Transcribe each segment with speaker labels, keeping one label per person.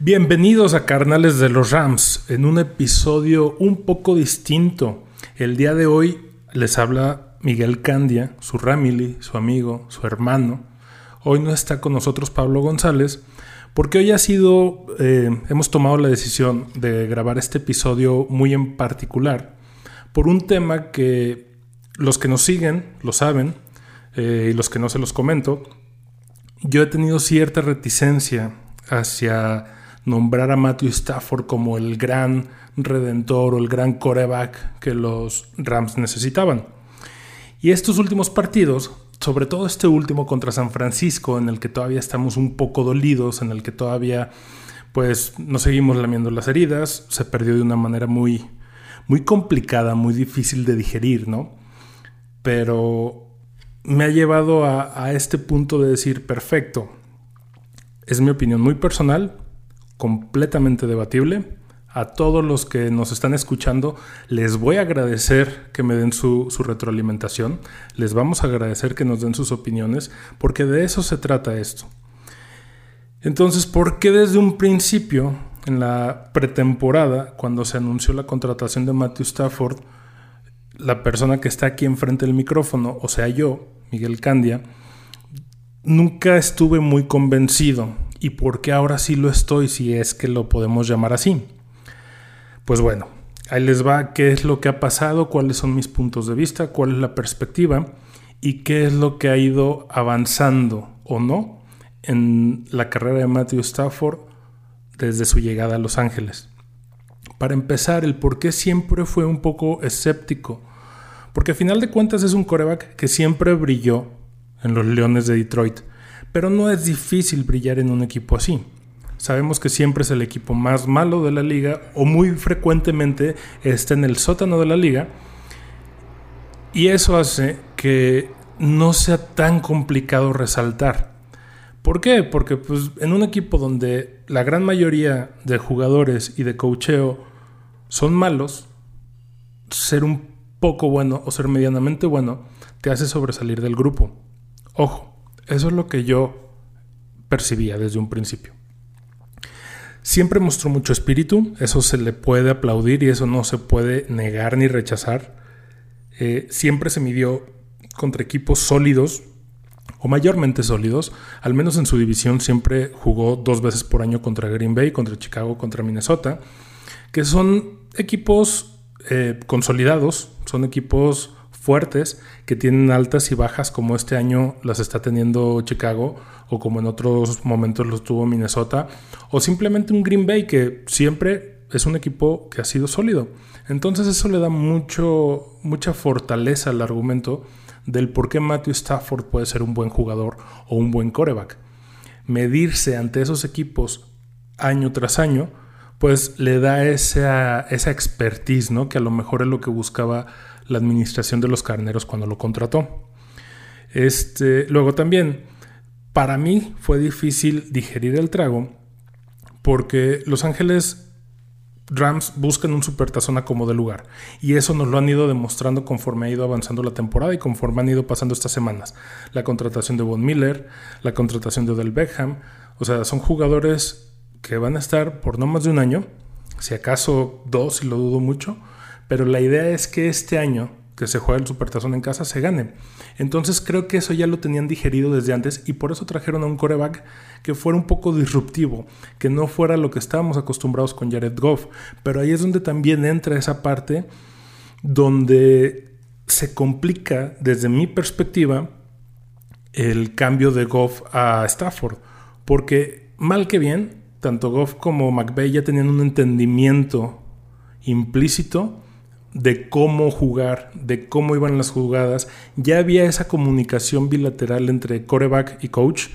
Speaker 1: Bienvenidos a Carnales de los Rams, en un episodio un poco distinto. El día de hoy les habla Miguel Candia, su Ramily, su amigo, su hermano. Hoy no está con nosotros Pablo González, porque hoy ha sido, eh, hemos tomado la decisión de grabar este episodio muy en particular por un tema que los que nos siguen lo saben eh, y los que no se los comento. Yo he tenido cierta reticencia hacia nombrar a Matthew Stafford como el gran redentor o el gran coreback que los Rams necesitaban. Y estos últimos partidos, sobre todo este último contra San Francisco, en el que todavía estamos un poco dolidos, en el que todavía pues nos seguimos lamiendo las heridas, se perdió de una manera muy, muy complicada, muy difícil de digerir, ¿no? Pero me ha llevado a, este punto de decir, perfecto, es mi opinión muy personal, completamente debatible. A todos los que nos están escuchando, les voy a agradecer que me den su, retroalimentación. Les vamos a agradecer que nos den sus opiniones, porque de eso se trata esto. Entonces, ¿por qué desde un principio, en la pretemporada, cuando se anunció la contratación de Matthew Stafford, la persona que está aquí enfrente del micrófono, o sea yo, Miguel Candia, nunca estuve muy convencido ¿Y por qué ahora sí lo estoy si es que lo podemos llamar así? Pues bueno, ahí les va qué es lo que ha pasado, cuáles son mis puntos de vista, cuál es la perspectiva y qué es lo que ha ido avanzando o no en la carrera de Matthew Stafford desde su llegada a Los Ángeles. Para empezar, el por qué siempre fue un poco escéptico. Porque a final de cuentas es un coreback que siempre brilló en los Leones de Detroit pero no es difícil brillar en un equipo así. Sabemos que siempre es el equipo más malo de la liga o muy frecuentemente está en el sótano de la liga. Y eso hace que no sea tan complicado resaltar. ¿Por qué? Porque pues, en un equipo donde la gran mayoría de jugadores y de cocheo son malos, ser un poco bueno o ser medianamente bueno te hace sobresalir del grupo. Ojo, eso es lo que yo percibía desde un principio. Siempre mostró mucho espíritu, eso se le puede aplaudir y eso no se puede negar ni rechazar. Eh, siempre se midió contra equipos sólidos o mayormente sólidos, al menos en su división siempre jugó dos veces por año contra Green Bay, contra Chicago, contra Minnesota, que son equipos eh, consolidados, son equipos fuertes que tienen altas y bajas como este año las está teniendo Chicago o como en otros momentos los tuvo Minnesota o simplemente un Green Bay que siempre es un equipo que ha sido sólido. Entonces eso le da mucho, mucha fortaleza al argumento del por qué Matthew Stafford puede ser un buen jugador o un buen coreback. Medirse ante esos equipos año tras año, pues le da esa, esa expertise, ¿no? Que a lo mejor es lo que buscaba la administración de los carneros cuando lo contrató. Este, luego también, para mí fue difícil digerir el trago porque Los Ángeles Rams buscan un supertazón a como de lugar. Y eso nos lo han ido demostrando conforme ha ido avanzando la temporada y conforme han ido pasando estas semanas. La contratación de Von Miller, la contratación de Odell Beckham. O sea, son jugadores que van a estar por no más de un año, si acaso dos, y lo dudo mucho, pero la idea es que este año que se juega el Supertazón en casa se gane. Entonces creo que eso ya lo tenían digerido desde antes y por eso trajeron a un coreback que fuera un poco disruptivo, que no fuera lo que estábamos acostumbrados con Jared Goff. Pero ahí es donde también entra esa parte donde se complica desde mi perspectiva el cambio de Goff a Stafford. Porque mal que bien, tanto Goff como McVeigh ya tenían un entendimiento implícito de cómo jugar, de cómo iban las jugadas. Ya había esa comunicación bilateral entre coreback y coach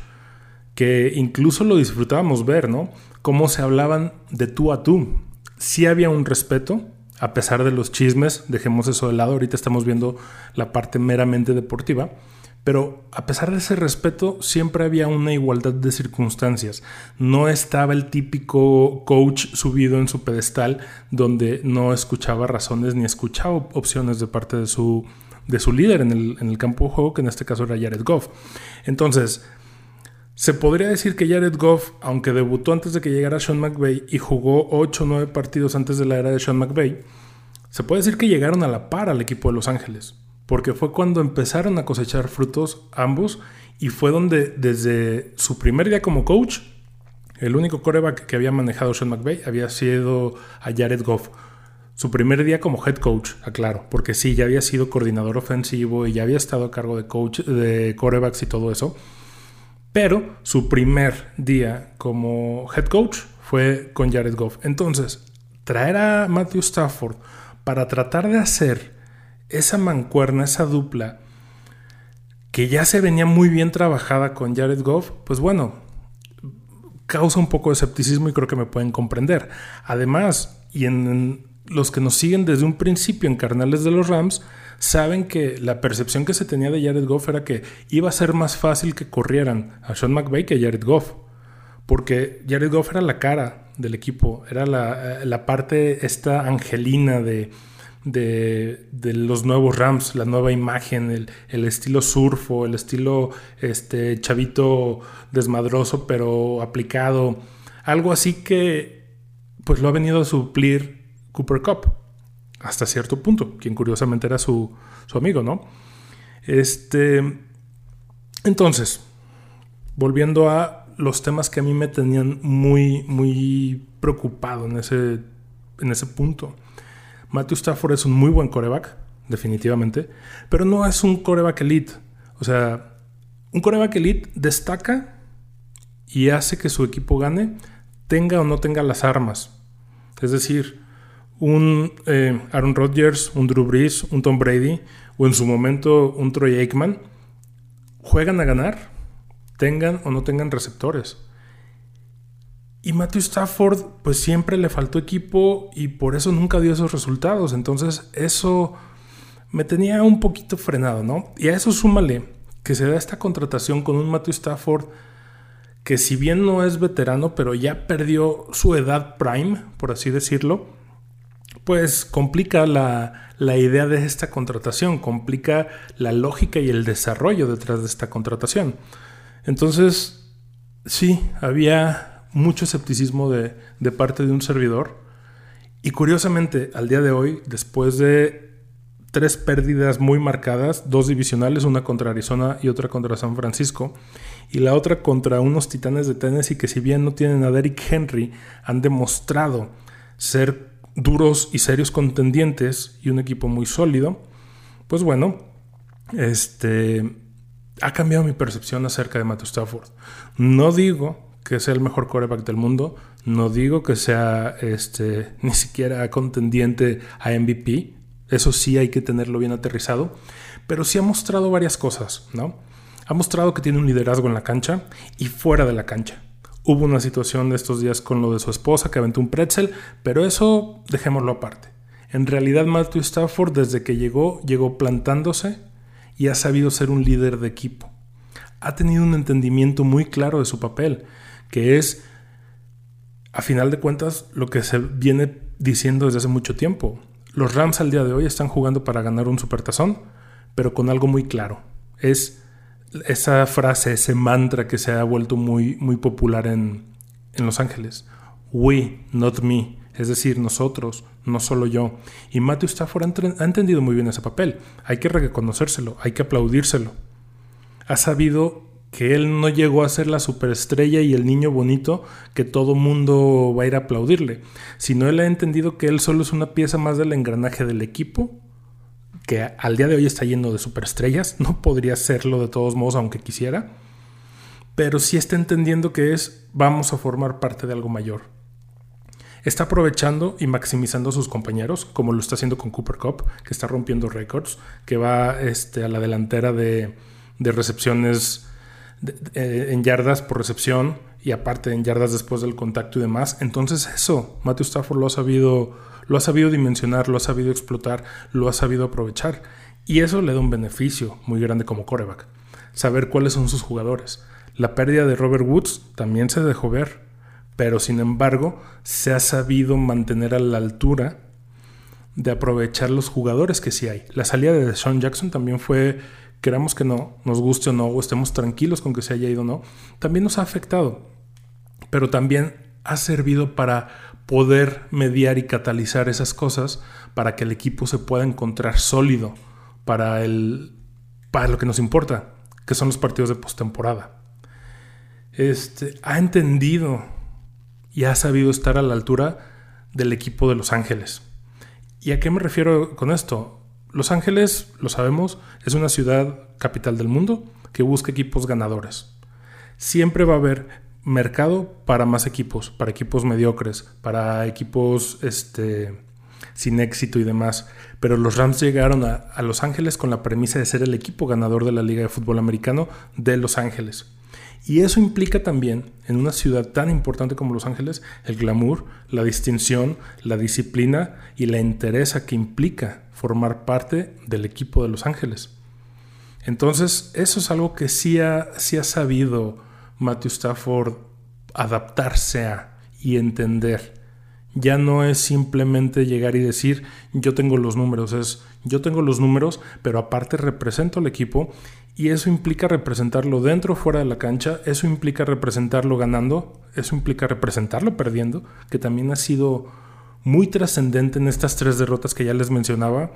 Speaker 1: que incluso lo disfrutábamos ver, ¿no? Cómo se hablaban de tú a tú. Sí había un respeto, a pesar de los chismes, dejemos eso de lado, ahorita estamos viendo la parte meramente deportiva, Pero a pesar de ese respeto, siempre había una igualdad de circunstancias. No estaba el típico coach subido en su pedestal donde no escuchaba razones ni escuchaba opciones de parte de su, de su líder en el, en el campo de juego, que en este caso era Jared Goff. Entonces, se podría decir que Jared Goff, aunque debutó antes de que llegara Sean McVay y jugó 8 o 9 partidos antes de la era de Sean McVay, se puede decir que llegaron a la par al equipo de Los Ángeles, porque fue cuando empezaron a cosechar frutos ambos y fue donde desde su primer día como coach, el único coreback que había manejado Sean McVay había sido a Jared Goff. Su primer día como head coach, aclaro, porque sí, ya había sido coordinador ofensivo y ya había estado a cargo de coach de corebacks y todo eso pero su primer día como head coach fue con Jared Goff. Entonces, traer a Matthew Stafford para tratar de hacer esa mancuerna, esa dupla, que ya se venía muy bien trabajada con Jared Goff, pues bueno, causa un poco de escepticismo y creo que me pueden comprender. Además, y en los que nos siguen desde un principio en Carnales de los Rams, saben que la percepción que se tenía de Jared Goff era que iba a ser más fácil que corrieran a Sean McVay que a Jared Goff. Porque Jared Goff era la cara del equipo, era la, eh, parte esta angelina de, de, los nuevos Rams, la nueva imagen, el, estilo surfo, el estilo este, chavito desmadroso pero aplicado. Algo así que pues lo ha venido a suplir Cooper Cup hasta cierto punto, quien curiosamente era su, amigo, ¿no? Este, entonces, volviendo a los temas que a mí me tenían muy, muy preocupado en ese, en ese punto. Matthew Stafford es un muy buen coreback, definitivamente, pero no es un coreback elite. O sea, un coreback elite destaca y hace que su equipo gane, tenga o no tenga las armas. Es decir, un eh, Aaron Rodgers, un Drew Brees, un Tom Brady o en su momento un Troy Aikman juegan a ganar, tengan o no tengan receptores. Y Matthew Stafford pues siempre le faltó equipo y por eso nunca dio esos resultados. Entonces eso me tenía un poquito frenado, ¿no? Y a eso súmale que se da esta contratación con un Matthew Stafford que si bien no es veterano, pero ya perdió su edad prime, por así decirlo pues complica la, idea de esta contratación, complica la lógica y el desarrollo detrás de esta contratación. Entonces, sí, había mucho escepticismo de, de parte de un servidor. Y curiosamente, al día de hoy, después de tres pérdidas muy marcadas, dos divisionales, una contra Arizona y otra contra San Francisco, y la otra contra unos titanes de Tennessee que si bien no tienen a Derrick Henry, han demostrado ser duros y serios contendientes y un equipo muy sólido, pues bueno, este ha cambiado mi percepción acerca de Matthew Stafford. No digo que sea el mejor quarterback del mundo, no digo que sea este ni siquiera contendiente a MVP, eso sí hay que tenerlo bien aterrizado, pero sí ha mostrado varias cosas, ¿no? Ha mostrado que tiene un liderazgo en la cancha y fuera de la cancha. Hubo una situación de estos días con lo de su esposa que aventó un pretzel, pero eso dejémoslo aparte. En realidad Matthew Stafford desde que llegó, llegó plantándose y ha sabido ser un líder de equipo. Ha tenido un entendimiento muy claro de su papel, que es, a final de cuentas, lo que se viene diciendo desde hace mucho tiempo. Los Rams al día de hoy están jugando para ganar un supertazón, pero con algo muy claro. Es esa frase, ese mantra que se ha vuelto muy, muy popular en, en Los Ángeles. We, not me. Es decir, nosotros, no solo yo. Y Matthew Stafford ha entendido muy bien ese papel. Hay que reconocérselo, hay que aplaudírselo. Ha sabido que él no llegó a ser la superestrella y el niño bonito que todo mundo va a ir a aplaudirle, sino él ha entendido que él solo es una pieza más del engranaje del equipo que al día de hoy está lleno de superestrellas, no podría serlo de todos modos aunque quisiera, pero sí está entendiendo que es vamos a formar parte de algo mayor. Está aprovechando y maximizando a sus compañeros, como lo está haciendo con Cooper Cup, que está rompiendo récords, que va este, a la delantera de, recepciones eh, en yardas por recepción y aparte en yardas después del contacto y demás. Entonces eso, Matthew Stafford lo ha sabido lo ha sabido dimensionar, lo ha sabido explotar, lo ha sabido aprovechar. Y eso le da un beneficio muy grande como coreback. saber cuáles son sus jugadores. La pérdida de Robert Woods también se dejó ver, pero sin embargo se ha sabido mantener a la altura de aprovechar los jugadores que sí hay. La salida de Sean Jackson también fue, queramos que no, nos guste o no, o estemos tranquilos con que se haya ido o no, también nos ha afectado, pero también ha servido para poder mediar y catalizar esas cosas para que el equipo se pueda encontrar sólido para, el, para lo que nos importa, que son los partidos de postemporada. Este, ha entendido y ha sabido estar a la altura del equipo de Los Ángeles. ¿Y a qué me refiero con esto? Los Ángeles, lo sabemos, es una ciudad capital del mundo que busca equipos ganadores. Siempre va a haber mercado para más equipos, para equipos mediocres, para equipos este, sin éxito y demás. Pero los Rams llegaron a, a, Los Ángeles con la premisa de ser el equipo ganador de la Liga de Fútbol Americano de Los Ángeles. Y eso implica también, en una ciudad tan importante como Los Ángeles, el glamour, la distinción, la disciplina y la entereza que implica formar parte del equipo de Los Ángeles. Entonces, eso es algo que sí ha, sí ha sabido Matthew Stafford adaptarse a y entender. Ya no es simplemente llegar y decir yo tengo los números, es yo tengo los números, pero aparte represento al equipo y eso implica representarlo dentro o fuera de la cancha, eso implica representarlo ganando, eso implica representarlo perdiendo, que también ha sido muy trascendente en estas tres derrotas que ya les mencionaba,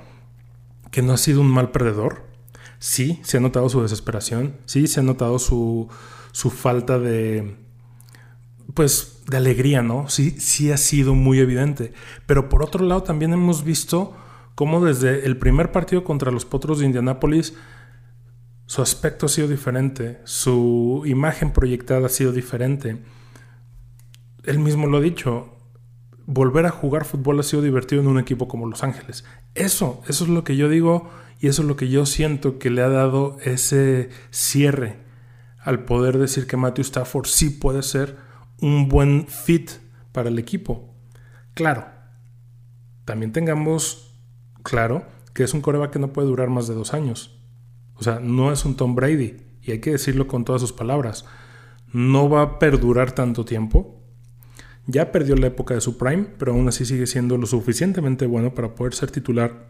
Speaker 1: que no ha sido un mal perdedor. Sí, se ha notado su desesperación, sí, se ha notado su, su falta de, pues, de alegría, ¿no? Sí, sí ha sido muy evidente. Pero por otro lado también hemos visto cómo desde el primer partido contra los Potros de Indianápolis, su aspecto ha sido diferente, su imagen proyectada ha sido diferente. Él mismo lo ha dicho, volver a jugar fútbol ha sido divertido en un equipo como Los Ángeles. Eso, eso es lo que yo digo y eso es lo que yo siento que le ha dado ese cierre al poder decir que Matthew Stafford sí puede ser un buen fit para el equipo. Claro, también tengamos claro que es un coreback que no puede durar más de dos años. O sea, no es un Tom Brady, y hay que decirlo con todas sus palabras. No va a perdurar tanto tiempo. Ya perdió la época de su prime, pero aún así sigue siendo lo suficientemente bueno para poder ser titular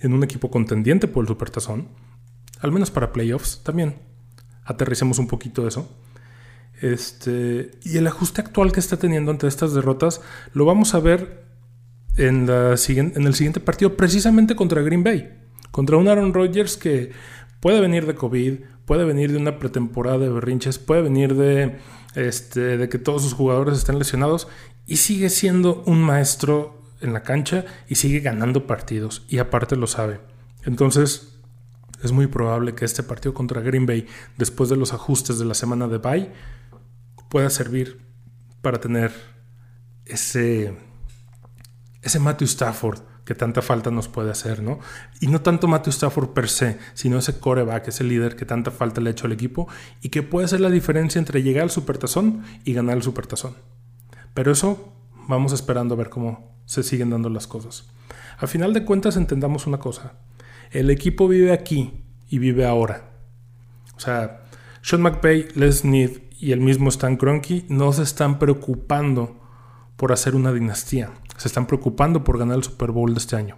Speaker 1: en un equipo contendiente por el Supertazón. Al menos para playoffs también aterricemos un poquito eso. Este, y el ajuste actual que está teniendo ante estas derrotas lo vamos a ver en, en el siguiente partido, precisamente contra Green Bay. Contra un Aaron Rodgers que puede venir de COVID, puede venir de una pretemporada de berrinches, puede venir de, este, de que todos sus jugadores estén lesionados y sigue siendo un maestro en la cancha y sigue ganando partidos y aparte lo sabe. Entonces, es muy probable que este partido contra Green Bay, después de los ajustes de la semana de bye, pueda servir para tener ese, ese Matthew Stafford que tanta falta nos puede hacer, ¿no? Y no tanto Matthew Stafford per se, sino ese coreback, ese líder que tanta falta le ha hecho al equipo y que puede hacer la diferencia entre llegar al supertazón y ganar el supertazón. Pero eso vamos esperando a ver cómo se siguen dando las cosas. A final de cuentas entendamos una cosa, el equipo vive aquí y vive ahora. O sea, Sean McVay, Les Need y el mismo Stan Kroenke no se están preocupando por hacer una dinastía. Se están preocupando por ganar el Super Bowl de este año.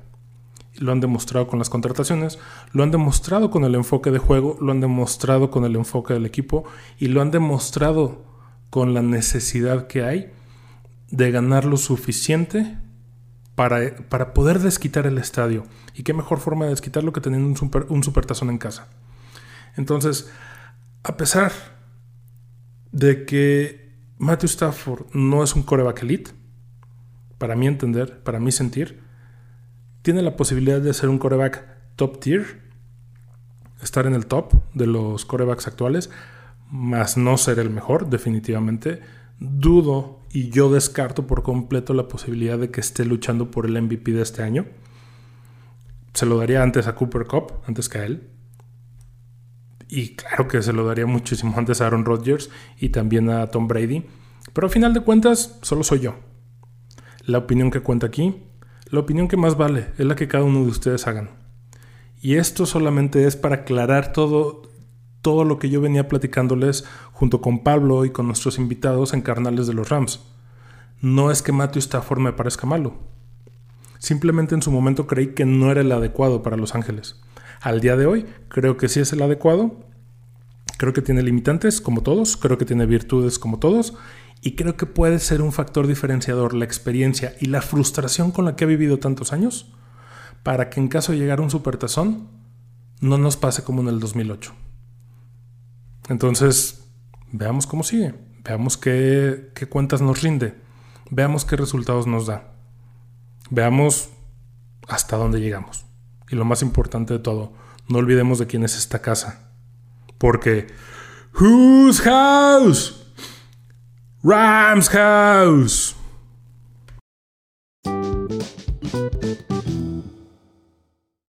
Speaker 1: Lo han demostrado con las contrataciones, lo han demostrado con el enfoque de juego, lo han demostrado con el enfoque del equipo y lo han demostrado con la necesidad que hay de ganar lo suficiente para, poder desquitar el estadio. ¿Y qué mejor forma de desquitarlo que teniendo un, super, un supertazón en casa? Entonces, a pesar de que Matthew Stafford no es un coreback elite, para mi entender, para mi sentir, tiene la posibilidad de ser un coreback top tier, estar en el top de los corebacks actuales, más no ser el mejor, definitivamente. Dudo y yo descarto por completo la posibilidad de que esté luchando por el MVP de este año. Se lo daría antes a Cooper Cup, antes que a él. Y claro que se lo daría muchísimo antes a Aaron Rodgers y también a Tom Brady. Pero al final de cuentas, solo soy yo. La opinión que cuenta aquí, la opinión que más vale, es la que cada uno de ustedes hagan. Y esto solamente es para aclarar todo, todo lo que yo venía platicándoles junto con Pablo y con nuestros invitados en Carnales de los Rams. No es que Matthew Stafford me parezca malo. Simplemente en su momento creí que no era el adecuado para Los Ángeles. Al día de hoy creo que sí es el adecuado. Creo que tiene limitantes como todos, creo que tiene virtudes como todos y creo que puede ser un factor diferenciador la experiencia y la frustración con la que ha vivido tantos años para que en caso de llegar a un supertazón no nos pase como en el 2008. Entonces, veamos cómo sigue, veamos qué, qué cuentas nos rinde, veamos qué resultados nos da, veamos hasta dónde llegamos. Y lo más importante de todo, no olvidemos de quién es esta casa. Porque, whose house? Rams House.